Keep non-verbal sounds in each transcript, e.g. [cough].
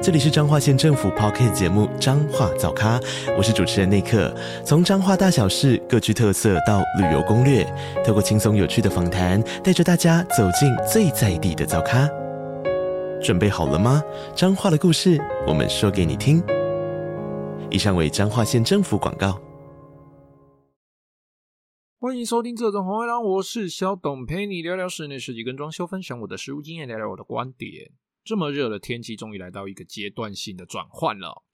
这里是彰化县政府 Podcast 节目《彰化早咖》，我是主持人内克。从彰化大小事各具特色到旅游攻略，透过轻松有趣的访谈，带着大家走进最在地的早咖。准备好了吗？彰化的故事，我们说给你听。以上为彰化县政府广告。欢迎收听这种红月亮，我是小董，陪你聊聊室内设计跟装修，分享我的实务经验，聊聊我的观点。这么热的天气，终于来到一个阶段性的转换了。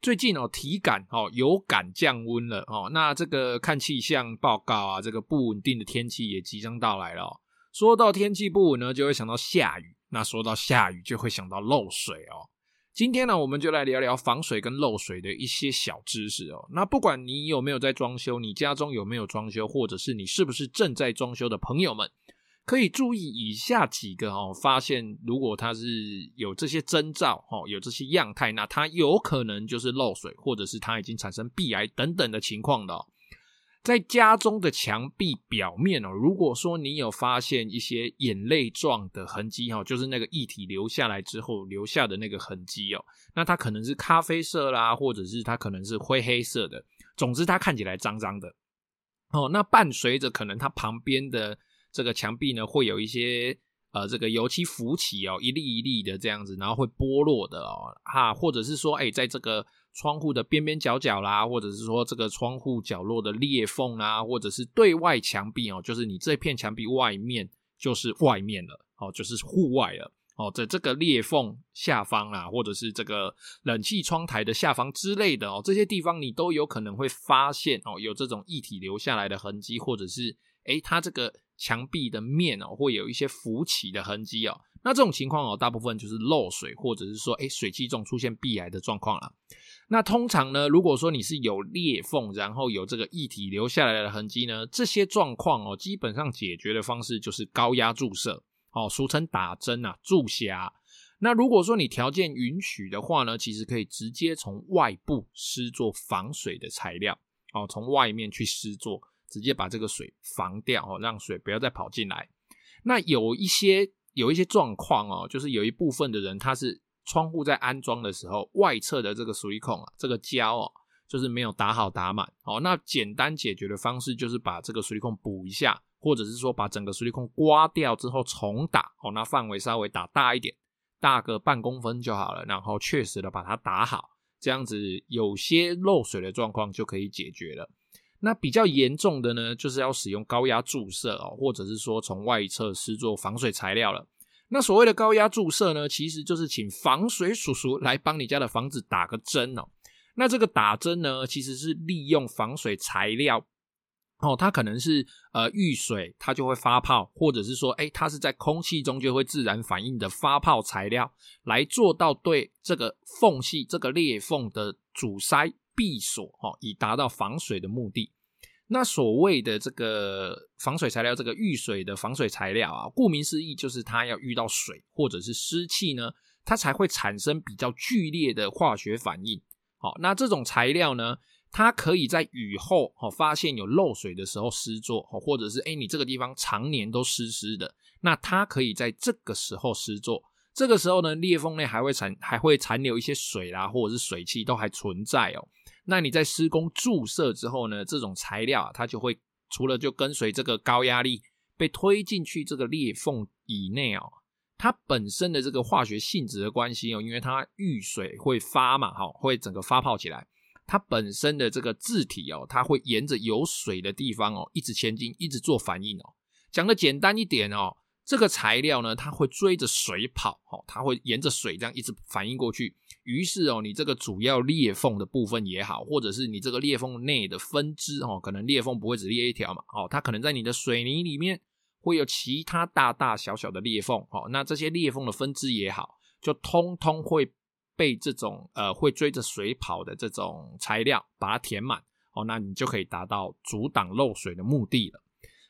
最近哦，体感哦有感降温了哦。那这个看气象报告啊，这个不稳定的天气也即将到来了。说到天气不稳呢，就会想到下雨；那说到下雨，就会想到漏水哦。今天呢，我们就来聊聊防水跟漏水的一些小知识哦。那不管你有没有在装修，你家中有没有装修，或者是你是不是正在装修的朋友们。可以注意以下几个哦，发现如果它是有这些征兆哦，有这些样态，那它有可能就是漏水，或者是它已经产生壁癌等等的情况的。在家中的墙壁表面哦，如果说你有发现一些眼泪状的痕迹哦，就是那个液体流下来之后留下的那个痕迹哦，那它可能是咖啡色啦，或者是它可能是灰黑色的，总之它看起来脏脏的哦。那伴随着可能它旁边的。这个墙壁呢，会有一些呃，这个油漆浮起哦，一粒一粒的这样子，然后会剥落的哦，哈，或者是说，哎，在这个窗户的边边角角啦，或者是说这个窗户角落的裂缝啊，或者是对外墙壁哦，就是你这片墙壁外面就是外面了，哦，就是户外了，哦，在这个裂缝下方啊，或者是这个冷气窗台的下方之类的哦，这些地方你都有可能会发现哦，有这种液体流下来的痕迹，或者是哎，它这个。墙壁的面哦，会有一些浮起的痕迹哦。那这种情况哦，大部分就是漏水，或者是说，诶，水汽中出现壁癌的状况了。那通常呢，如果说你是有裂缝，然后有这个液体流下来的痕迹呢，这些状况哦，基本上解决的方式就是高压注射哦，俗称打针啊，注虾。那如果说你条件允许的话呢，其实可以直接从外部施作防水的材料哦，从外面去施作。直接把这个水防掉哦，让水不要再跑进来。那有一些有一些状况哦，就是有一部分的人，他是窗户在安装的时候，外侧的这个水孔啊，这个胶哦，就是没有打好打满哦。那简单解决的方式就是把这个水孔补一下，或者是说把整个水孔刮掉之后重打哦，那范围稍微打大一点，大个半公分就好了。然后确实的把它打好，这样子有些漏水的状况就可以解决了。那比较严重的呢，就是要使用高压注射哦，或者是说从外侧施作防水材料了。那所谓的高压注射呢，其实就是请防水叔叔来帮你家的房子打个针哦。那这个打针呢，其实是利用防水材料哦，它可能是呃遇水它就会发泡，或者是说诶它是在空气中就会自然反应的发泡材料，来做到对这个缝隙这个裂缝的阻塞。闭锁哦，以达到防水的目的。那所谓的这个防水材料，这个遇水的防水材料啊，顾名思义，就是它要遇到水或者是湿气呢，它才会产生比较剧烈的化学反应。好，那这种材料呢，它可以在雨后哦发现有漏水的时候施作，或者是诶你这个地方常年都湿湿的，那它可以在这个时候施作。这个时候呢，裂缝内还会残还会残留一些水啦，或者是水汽都还存在哦。那你在施工注射之后呢，这种材料啊，它就会除了就跟随这个高压力被推进去这个裂缝以内哦，它本身的这个化学性质的关系哦，因为它遇水会发嘛，哈，会整个发泡起来，它本身的这个字体哦，它会沿着有水的地方哦，一直前进，一直做反应哦。讲的简单一点哦。这个材料呢，它会追着水跑，哦，它会沿着水这样一直反应过去。于是哦，你这个主要裂缝的部分也好，或者是你这个裂缝内的分支哦，可能裂缝不会只裂一条嘛，哦，它可能在你的水泥里面会有其他大大小小的裂缝，哦，那这些裂缝的分支也好，就通通会被这种呃会追着水跑的这种材料把它填满，哦，那你就可以达到阻挡漏水的目的了。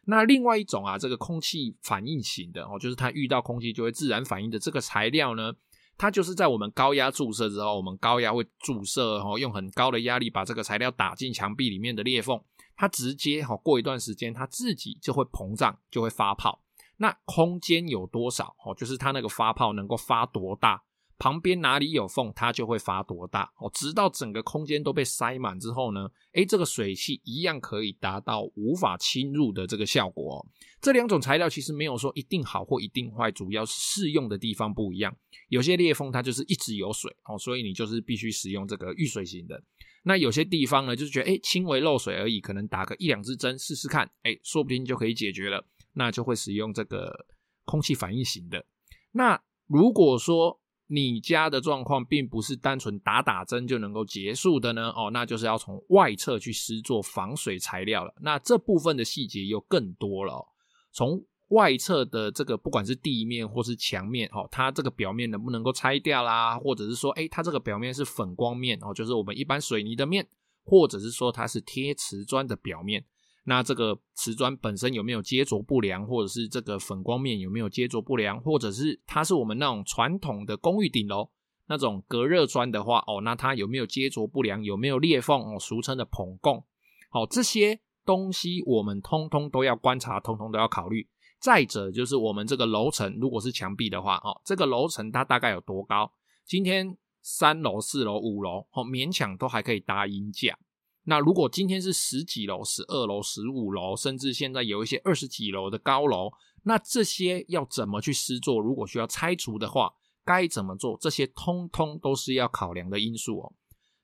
那另外一种啊，这个空气反应型的哦，就是它遇到空气就会自然反应的这个材料呢，它就是在我们高压注射之后，我们高压会注射哦，用很高的压力把这个材料打进墙壁里面的裂缝，它直接哈过一段时间，它自己就会膨胀，就会发泡。那空间有多少哦？就是它那个发泡能够发多大？旁边哪里有缝，它就会发多大哦，直到整个空间都被塞满之后呢，诶，这个水汽一样可以达到无法侵入的这个效果哦。这两种材料其实没有说一定好或一定坏，主要是适用的地方不一样。有些裂缝它就是一直有水哦，所以你就是必须使用这个遇水型的。那有些地方呢，就是觉得诶，轻微漏水而已，可能打个一两支针试试看，诶，说不定就可以解决了，那就会使用这个空气反应型的。那如果说你家的状况并不是单纯打打针就能够结束的呢，哦，那就是要从外侧去施作防水材料了。那这部分的细节又更多了哦。从外侧的这个不管是地面或是墙面，哦，它这个表面能不能够拆掉啦，或者是说，诶，它这个表面是粉光面，哦，就是我们一般水泥的面，或者是说它是贴瓷砖的表面。那这个瓷砖本身有没有接着不良，或者是这个粉光面有没有接着不良，或者是它是我们那种传统的公寓顶楼那种隔热砖的话，哦，那它有没有接着不良，有没有裂缝哦，俗称的膨供，好，这些东西我们通通都要观察，通通都要考虑。再者就是我们这个楼层，如果是墙壁的话，哦，这个楼层它大概有多高？今天三楼、四楼、五楼，哦，勉强都还可以搭鹰架。那如果今天是十几楼、十二楼、十五楼，甚至现在有一些二十几楼的高楼，那这些要怎么去施作？如果需要拆除的话，该怎么做？这些通通都是要考量的因素哦。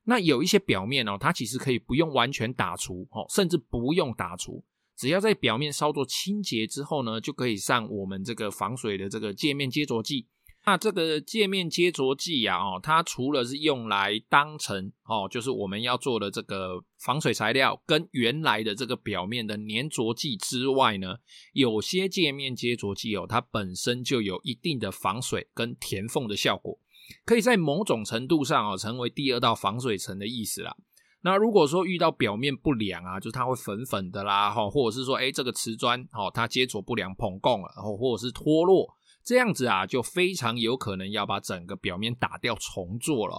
那有一些表面哦，它其实可以不用完全打除哦，甚至不用打除，只要在表面稍作清洁之后呢，就可以上我们这个防水的这个界面接着剂。那这个界面接着剂呀，哦，它除了是用来当成哦，就是我们要做的这个防水材料跟原来的这个表面的粘着剂之外呢，有些界面接着剂哦，它本身就有一定的防水跟填缝的效果，可以在某种程度上哦，成为第二道防水层的意思啦。那如果说遇到表面不良啊，就是它会粉粉的啦，哈，或者是说，哎，这个瓷砖哦，它接着不良膨共了，或或者是脱落。这样子啊，就非常有可能要把整个表面打掉重做了。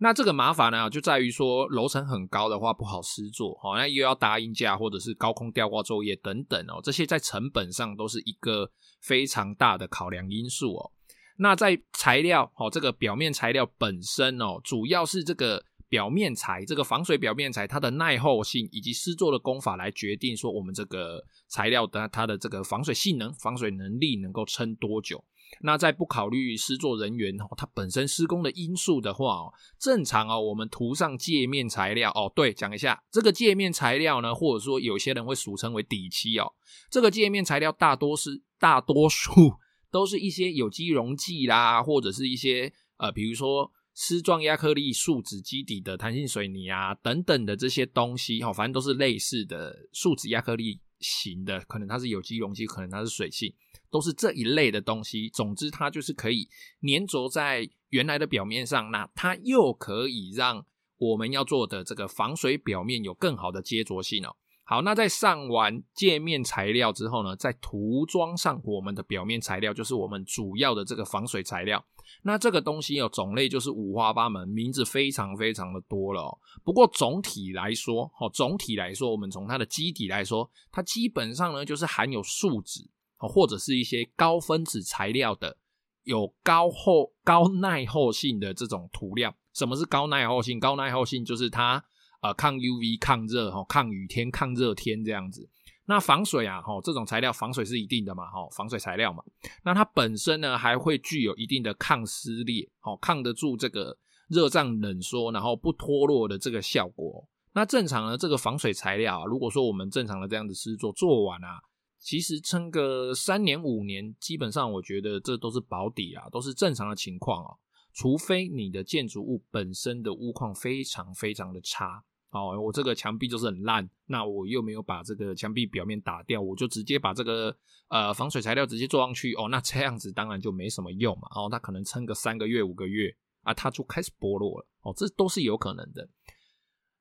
那这个麻烦呢，就在于说楼层很高的话不好施作哦，那又要搭硬架或者是高空吊挂作业等等哦，这些在成本上都是一个非常大的考量因素哦。那在材料哦，这个表面材料本身哦，主要是这个。表面材这个防水表面材，它的耐候性以及施作的工法来决定说我们这个材料的它的这个防水性能、防水能力能够撑多久。那在不考虑施作人员哦，它本身施工的因素的话哦，正常哦，我们涂上界面材料哦，对，讲一下这个界面材料呢，或者说有些人会俗称为底漆哦，这个界面材料大多是大多数 [laughs] 都是一些有机溶剂啦，或者是一些呃，比如说。丝状压克力树脂基底的弹性水泥啊，等等的这些东西，哈，反正都是类似的树脂压克力型的，可能它是有机溶剂，可能它是水性，都是这一类的东西。总之，它就是可以粘着在原来的表面上，那它又可以让我们要做的这个防水表面有更好的接着性哦。好，那在上完界面材料之后呢，再涂装上我们的表面材料，就是我们主要的这个防水材料。那这个东西有种类就是五花八门，名字非常非常的多了哦。不过总体来说，哦，总体来说，我们从它的基底来说，它基本上呢就是含有树脂哦，或者是一些高分子材料的，有高厚、高耐厚性的这种涂料。什么是高耐厚性？高耐厚性就是它呃抗 UV、抗热、哈抗雨天、抗热天这样子。那防水啊，吼，这种材料防水是一定的嘛，吼，防水材料嘛。那它本身呢，还会具有一定的抗撕裂，吼，抗得住这个热胀冷缩，然后不脱落的这个效果。那正常的这个防水材料啊，如果说我们正常的这样子制作做完啊，其实撑个三年五年，基本上我觉得这都是保底啊，都是正常的情况啊。除非你的建筑物本身的屋况非常非常的差。哦，我这个墙壁就是很烂，那我又没有把这个墙壁表面打掉，我就直接把这个呃防水材料直接做上去。哦，那这样子当然就没什么用嘛。哦，它可能撑个三个月五个月啊，它就开始剥落了。哦，这都是有可能的。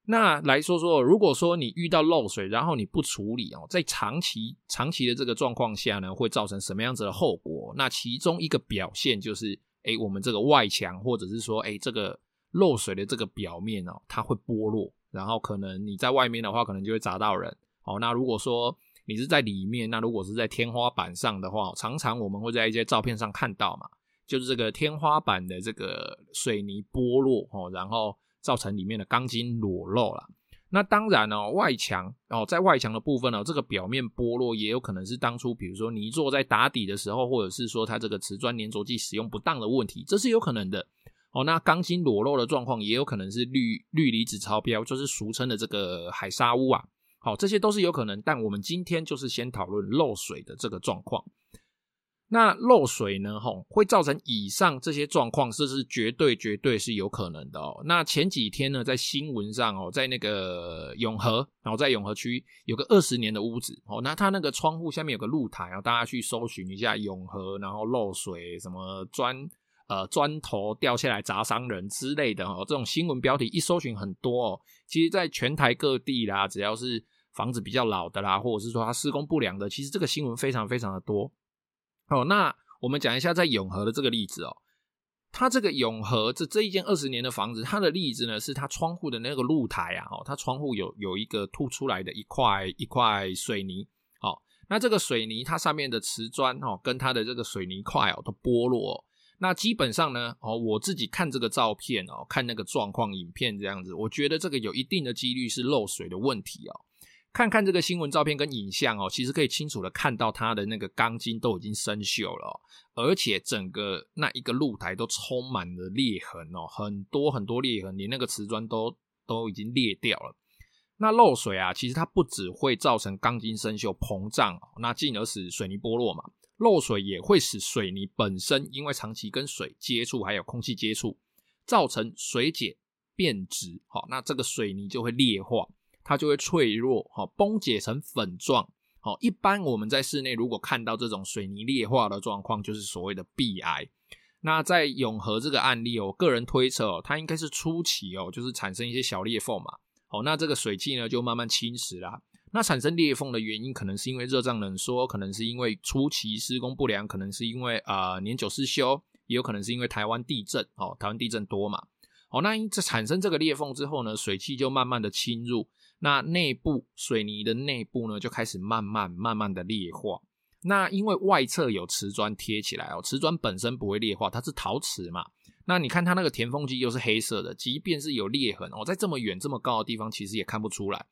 那来说说，如果说你遇到漏水，然后你不处理哦，在长期长期的这个状况下呢，会造成什么样子的后果？那其中一个表现就是，诶，我们这个外墙或者是说，诶，这个漏水的这个表面哦，它会剥落，然后可能你在外面的话，可能就会砸到人。哦，那如果说你是在里面，那如果是在天花板上的话，常常我们会在一些照片上看到嘛，就是这个天花板的这个水泥剥落哦，然后。造成里面的钢筋裸露了。那当然哦，外墙哦，在外墙的部分呢，这个表面剥落也有可能是当初比如说泥作在打底的时候，或者是说它这个瓷砖粘着剂使用不当的问题，这是有可能的哦。那钢筋裸露的状况也有可能是氯氯离子超标，就是俗称的这个海砂屋啊。好，这些都是有可能。但我们今天就是先讨论漏水的这个状况。那漏水呢？吼，会造成以上这些状况，这是绝对绝对是有可能的哦。那前几天呢，在新闻上哦，在那个永和，然后在永和区有个二十年的屋子哦，那它那个窗户下面有个露台啊，大家去搜寻一下永和，然后漏水什么砖呃砖头掉下来砸伤人之类的哦，这种新闻标题一搜寻很多哦。其实，在全台各地啦，只要是房子比较老的啦，或者是说它施工不良的，其实这个新闻非常非常的多。哦，那我们讲一下在永和的这个例子哦。它这个永和这这一间二十年的房子，它的例子呢是它窗户的那个露台啊，哦，它窗户有有一个凸出来的一块一块水泥。哦，那这个水泥它上面的瓷砖哦，跟它的这个水泥块哦都剥落。那基本上呢，哦，我自己看这个照片哦，看那个状况影片这样子，我觉得这个有一定的几率是漏水的问题哦。看看这个新闻照片跟影像哦，其实可以清楚的看到它的那个钢筋都已经生锈了，而且整个那一个露台都充满了裂痕哦，很多很多裂痕，连那个瓷砖都都已经裂掉了。那漏水啊，其实它不只会造成钢筋生锈膨胀，那进而使水泥剥落嘛。漏水也会使水泥本身因为长期跟水接触，还有空气接触，造成水解变质，好，那这个水泥就会裂化。它就会脆弱，哈，崩解成粉状，好，一般我们在室内如果看到这种水泥裂化的状况，就是所谓的壁癌。那在永和这个案例哦，我个人推测哦，它应该是初期哦，就是产生一些小裂缝嘛，好，那这个水汽呢就慢慢侵蚀啦。那产生裂缝的原因，可能是因为热胀冷缩，可能是因为初期施工不良，可能是因为呃年久失修，也有可能是因为台湾地震，哦，台湾地震多嘛，哦，那这产生这个裂缝之后呢，水汽就慢慢的侵入。那内部水泥的内部呢，就开始慢慢慢慢的裂化。那因为外侧有瓷砖贴起来哦，瓷砖本身不会裂化，它是陶瓷嘛。那你看它那个填缝机又是黑色的，即便是有裂痕哦，在这么远这么高的地方，其实也看不出来。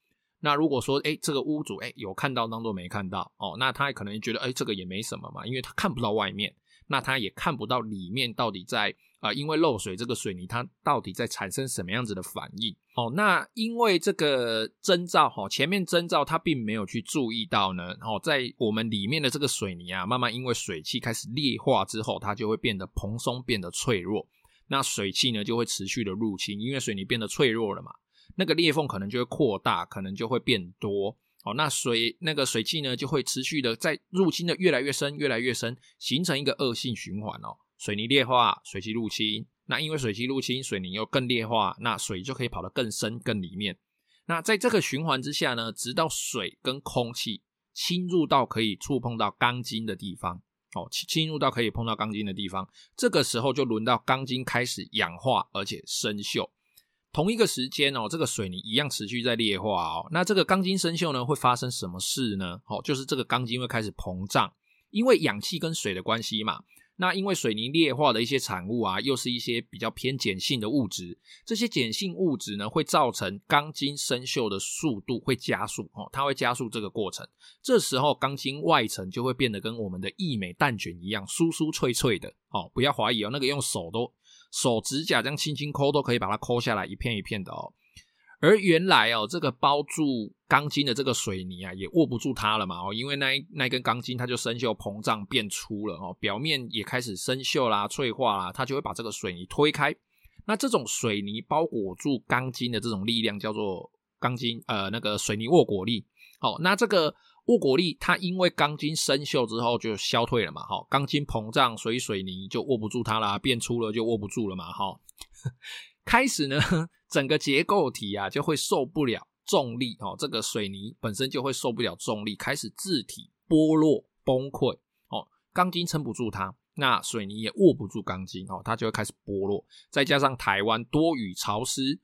那如果说诶这个屋主诶有看到当做没看到哦，那他可能觉得诶这个也没什么嘛，因为他看不到外面，那他也看不到里面到底在。啊，因为漏水，这个水泥它到底在产生什么样子的反应？哦，那因为这个征兆，哈，前面征兆它并没有去注意到呢。哦，在我们里面的这个水泥啊，慢慢因为水汽开始裂化之后，它就会变得蓬松，变得脆弱。那水汽呢就会持续的入侵，因为水泥变得脆弱了嘛，那个裂缝可能就会扩大，可能就会变多。哦，那水那个水汽呢就会持续的在入侵的越来越深，越来越深，形成一个恶性循环哦。水泥裂化，水汽入侵，那因为水汽入侵，水泥又更裂化，那水就可以跑得更深、更里面。那在这个循环之下呢，直到水跟空气侵入到可以触碰到钢筋的地方，哦，侵入到可以碰到钢筋的地方，这个时候就轮到钢筋开始氧化，而且生锈。同一个时间哦，这个水泥一样持续在裂化哦。那这个钢筋生锈呢，会发生什么事呢？哦，就是这个钢筋会开始膨胀，因为氧气跟水的关系嘛。那因为水泥裂化的一些产物啊，又是一些比较偏碱性的物质，这些碱性物质呢，会造成钢筋生锈的速度会加速哦，它会加速这个过程。这时候钢筋外层就会变得跟我们的义美蛋卷一样，酥酥脆脆的哦。不要怀疑哦，那个用手都手指甲这样轻轻抠都可以把它抠下来一片一片的哦。而原来哦，这个包住钢筋的这个水泥啊，也握不住它了嘛哦，因为那一那根钢筋它就生锈膨胀变粗了哦，表面也开始生锈啦、脆化啦，它就会把这个水泥推开。那这种水泥包裹住钢筋的这种力量叫做钢筋呃那个水泥握裹力。好，那这个握裹力它因为钢筋生锈之后就消退了嘛，哈，钢筋膨胀，所以水泥就握不住它啦，变粗了就握不住了嘛，哈。开始呢，[laughs] 整个结构体啊就会受不了重力哦，这个水泥本身就会受不了重力，开始自体剥落崩溃哦，钢筋撑不住它，那水泥也握不住钢筋哦，它就会开始剥落。再加上台湾多雨潮湿。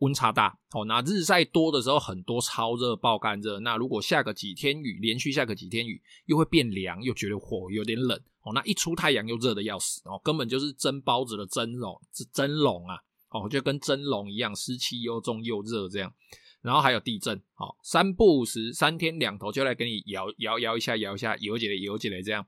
温差大哦，那日晒多的时候很多超热爆干热，那如果下个几天雨，连续下个几天雨，又会变凉，又觉得火有点冷哦，那一出太阳又热得要死哦，根本就是蒸包子的蒸笼，是蒸笼啊哦，就跟蒸笼一样，湿气又重又热这样，然后还有地震哦，三不五时，三天两头就来给你摇摇摇一下，摇一下，摇起来摇起来这样，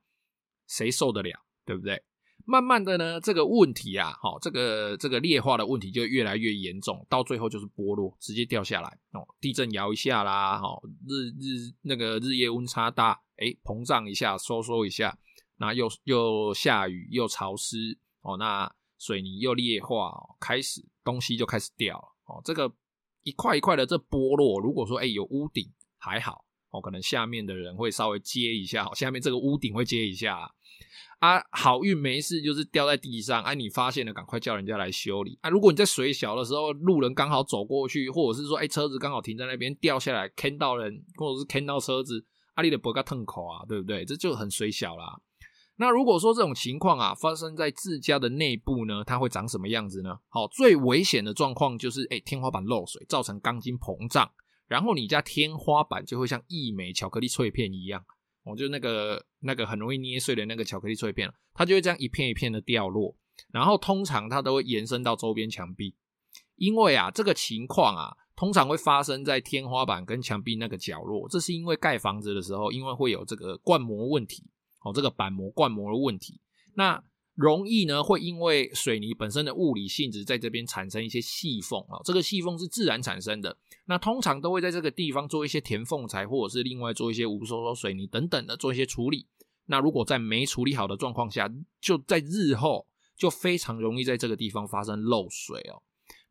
谁受得了？对不对？慢慢的呢，这个问题啊，好，这个这个裂化的问题就越来越严重，到最后就是剥落，直接掉下来哦。地震摇一下啦，好，日日那个日夜温差大，哎，膨胀一下，收缩一下，那又又下雨又潮湿哦，那水泥又裂化，开始东西就开始掉了哦。这个一块一块的这剥落，如果说哎有屋顶还好哦，可能下面的人会稍微接一下，下面这个屋顶会接一下。啊，好运没事，就是掉在地上。哎、啊，你发现了，赶快叫人家来修理。啊，如果你在水小的时候，路人刚好走过去，或者是说，哎，车子刚好停在那边，掉下来坑到人，或者是坑到车子，啊，你的脖子痛口啊，对不对？这就很水小啦。那如果说这种情况啊，发生在自家的内部呢，它会长什么样子呢？好，最危险的状况就是，哎，天花板漏水，造成钢筋膨胀，然后你家天花板就会像一枚巧克力脆片一样。哦，就那个那个很容易捏碎的那个巧克力脆片，它就会这样一片一片的掉落，然后通常它都会延伸到周边墙壁，因为啊这个情况啊通常会发生在天花板跟墙壁那个角落，这是因为盖房子的时候，因为会有这个灌模问题，哦，这个板膜灌膜的问题，那。容易呢，会因为水泥本身的物理性质，在这边产生一些细缝啊。这个细缝是自然产生的，那通常都会在这个地方做一些填缝材，或者是另外做一些无收缩水泥等等的做一些处理。那如果在没处理好的状况下，就在日后就非常容易在这个地方发生漏水哦。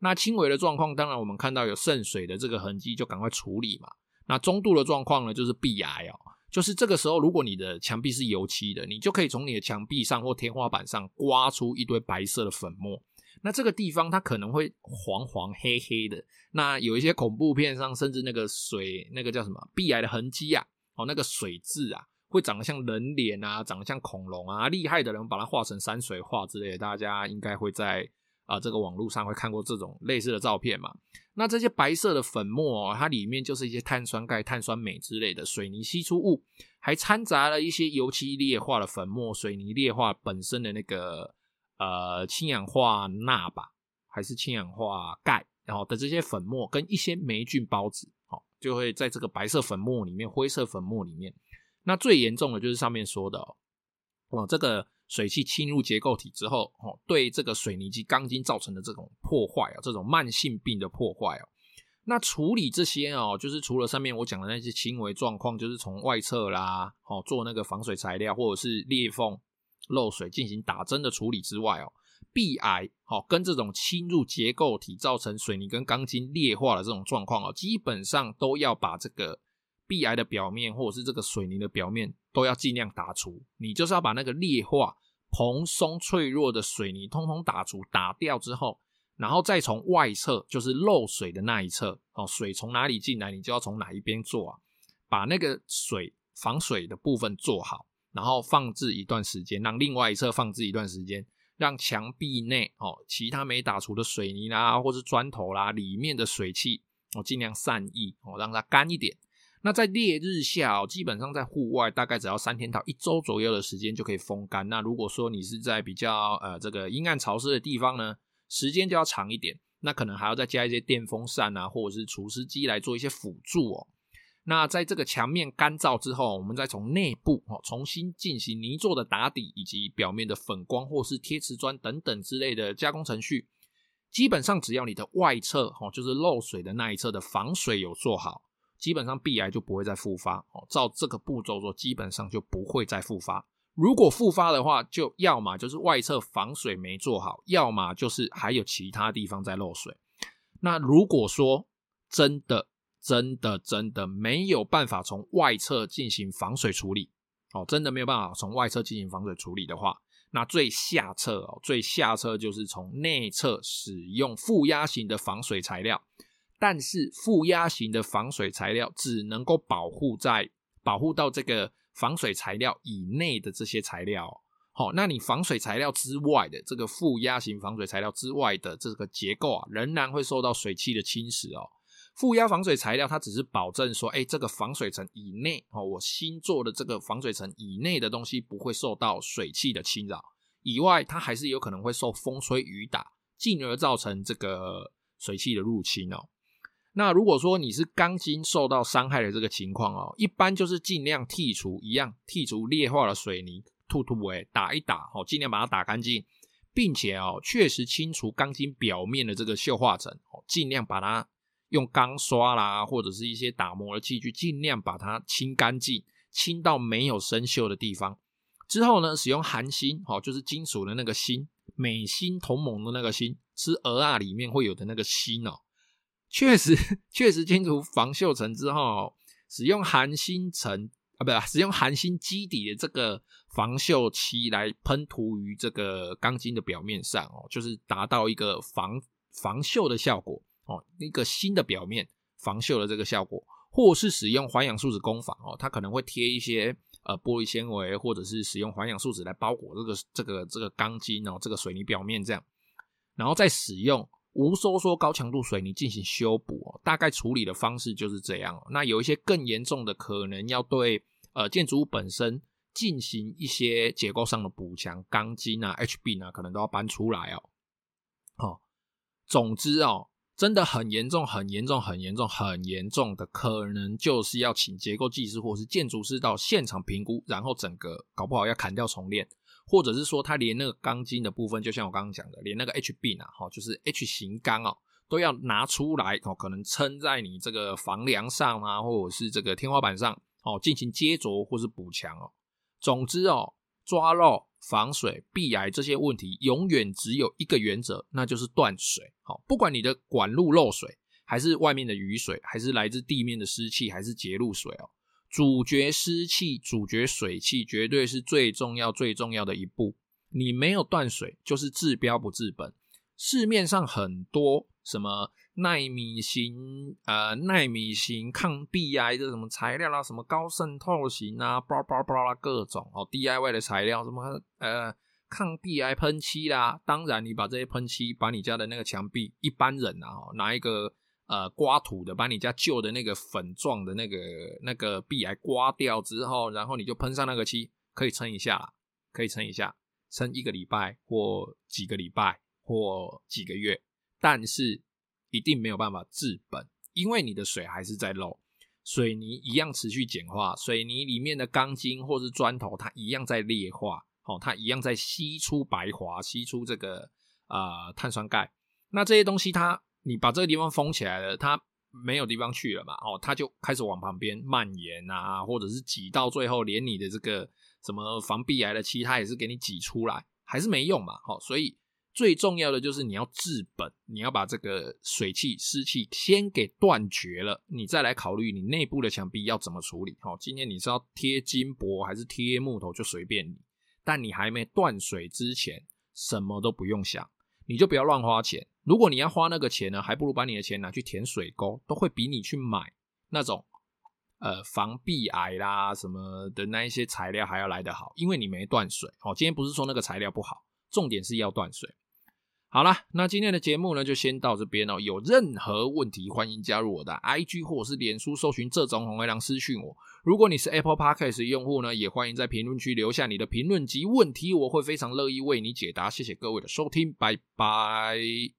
那轻微的状况，当然我们看到有渗水的这个痕迹，就赶快处理嘛。那中度的状况呢，就是壁癌哦。就是这个时候，如果你的墙壁是油漆的，你就可以从你的墙壁上或天花板上刮出一堆白色的粉末。那这个地方它可能会黄黄黑黑的。那有一些恐怖片上，甚至那个水，那个叫什么壁癌的痕迹啊，哦，那个水渍啊，会长得像人脸啊，长得像恐龙啊。厉害的人把它画成山水画之类，大家应该会在。啊，这个网络上会看过这种类似的照片嘛？那这些白色的粉末，它里面就是一些碳酸钙、碳酸镁之类的水泥析出物，还掺杂了一些油漆裂化的粉末、水泥裂化本身的那个呃氢氧化钠吧，还是氢氧化钙，然后的这些粉末跟一些霉菌孢子，好，就会在这个白色粉末里面、灰色粉末里面。那最严重的就是上面说的哦，哦这个。水汽侵入结构体之后，哦，对这个水泥及钢筋造成的这种破坏啊，这种慢性病的破坏哦，那处理这些哦，就是除了上面我讲的那些轻微状况，就是从外侧啦，哦，做那个防水材料或者是裂缝漏水进行打针的处理之外哦，壁癌哦，跟这种侵入结构体造成水泥跟钢筋裂化的这种状况哦，基本上都要把这个壁癌的表面或者是这个水泥的表面都要尽量打除，你就是要把那个裂化。蓬松脆弱的水泥通通打除打掉之后，然后再从外侧，就是漏水的那一侧哦，水从哪里进来，你就要从哪一边做啊，把那个水防水的部分做好，然后放置一段时间，让另外一侧放置一段时间，让墙壁内哦其他没打除的水泥啦，或是砖头啦里面的水汽哦尽量散逸哦，让它干一点。那在烈日下哦，基本上在户外大概只要三天到一周左右的时间就可以风干。那如果说你是在比较呃这个阴暗潮湿的地方呢，时间就要长一点。那可能还要再加一些电风扇啊，或者是除湿机来做一些辅助哦。那在这个墙面干燥之后，我们再从内部哦重新进行泥作的打底，以及表面的粉光或是贴瓷砖等等之类的加工程序。基本上只要你的外侧哦，就是漏水的那一侧的防水有做好。基本上壁癌就不会再复发哦，照这个步骤做，基本上就不会再复发。如果复发的话，就要么就是外侧防水没做好，要么就是还有其他地方在漏水。那如果说真的、真的、真的没有办法从外侧进行防水处理哦，真的没有办法从外侧进行防水处理的话，那最下侧哦，最下侧就是从内侧使用负压型的防水材料。但是负压型的防水材料只能够保护在保护到这个防水材料以内的这些材料。好，那你防水材料之外的这个负压型防水材料之外的这个结构啊，仍然会受到水汽的侵蚀哦。负压防水材料它只是保证说，哎，这个防水层以内哦，我新做的这个防水层以内的东西不会受到水汽的侵扰，以外它还是有可能会受风吹雨打，进而造成这个水汽的入侵哦。那如果说你是钢筋受到伤害的这个情况哦，一般就是尽量剔除一样，剔除劣化的水泥。吐吐诶，打一打哦，尽量把它打干净，并且哦，确实清除钢筋表面的这个锈化层哦，尽量把它用钢刷啦，或者是一些打磨的器具，尽量把它清干净，清到没有生锈的地方。之后呢，使用含锌哦，就是金属的那个锌，镁锌同盟的那个锌，吃鹅啊里面会有的那个锌哦，确实 [laughs] 确实清除防锈层之后，使用含锌层。啊，不，使用含锌基底的这个防锈漆来喷涂于这个钢筋的表面上哦，就是达到一个防防锈的效果哦，一个新的表面防锈的这个效果，或是使用环氧树脂工法哦，它可能会贴一些呃玻璃纤维，或者是使用环氧树脂来包裹这个这个这个钢筋哦，这个水泥表面这样，然后再使用无收缩高强度水泥进行修补哦，大概处理的方式就是这样哦。那有一些更严重的，可能要对。呃，建筑物本身进行一些结构上的补强，钢筋啊、HB 啊，可能都要搬出来哦。哦，总之哦，真的很严重、很严重、很严重、很严重的，可能就是要请结构技师或是建筑师到现场评估，然后整个搞不好要砍掉重练，或者是说他连那个钢筋的部分，就像我刚刚讲的，连那个 HB 啊，哈，就是 H 型钢哦，都要拿出来哦，可能撑在你这个房梁上啊，或者是这个天花板上。哦，进行接着或是补强哦。总之哦，抓漏、防水、避癌这些问题，永远只有一个原则，那就是断水。好，不管你的管路漏水，还是外面的雨水，还是来自地面的湿气，还是截路水哦，阻绝湿气、阻绝水气，绝对是最重要、最重要的一步。你没有断水，就是治标不治本。市面上很多什么。耐米型呃，耐米型抗壁癌的什么材料啦，什么高渗透型啊，巴拉巴拉各种哦，DIY 的材料，什么呃抗壁癌喷漆啦。当然，你把这些喷漆，把你家的那个墙壁，一般人啊，拿一个呃刮土的，把你家旧的那个粉状的那个那个壁癌刮掉之后，然后你就喷上那个漆，可以撑一下，可以撑一下，撑一个礼拜或几个礼拜或几个月，但是。一定没有办法治本，因为你的水还是在漏，水泥一样持续碱化，水泥里面的钢筋或是砖头，它一样在劣化，哦，它一样在吸出白华，吸出这个呃碳酸钙。那这些东西，它你把这个地方封起来了，它没有地方去了嘛，哦，它就开始往旁边蔓延啊，或者是挤到最后，连你的这个什么防壁癌的漆，它也是给你挤出来，还是没用嘛，哦，所以。最重要的就是你要治本，你要把这个水汽、湿气先给断绝了，你再来考虑你内部的墙壁要怎么处理。好，今天你是要贴金箔还是贴木头就随便你，但你还没断水之前，什么都不用想，你就不要乱花钱。如果你要花那个钱呢，还不如把你的钱拿去填水沟，都会比你去买那种呃防壁癌啦什么的那一些材料还要来得好，因为你没断水。哦，今天不是说那个材料不好，重点是要断水。好啦，那今天的节目呢，就先到这边哦。有任何问题，欢迎加入我的 IG 或者是脸书，搜寻这种红黑狼私讯我。如果你是 Apple Podcast 用户呢，也欢迎在评论区留下你的评论及问题，我会非常乐意为你解答。谢谢各位的收听，拜拜。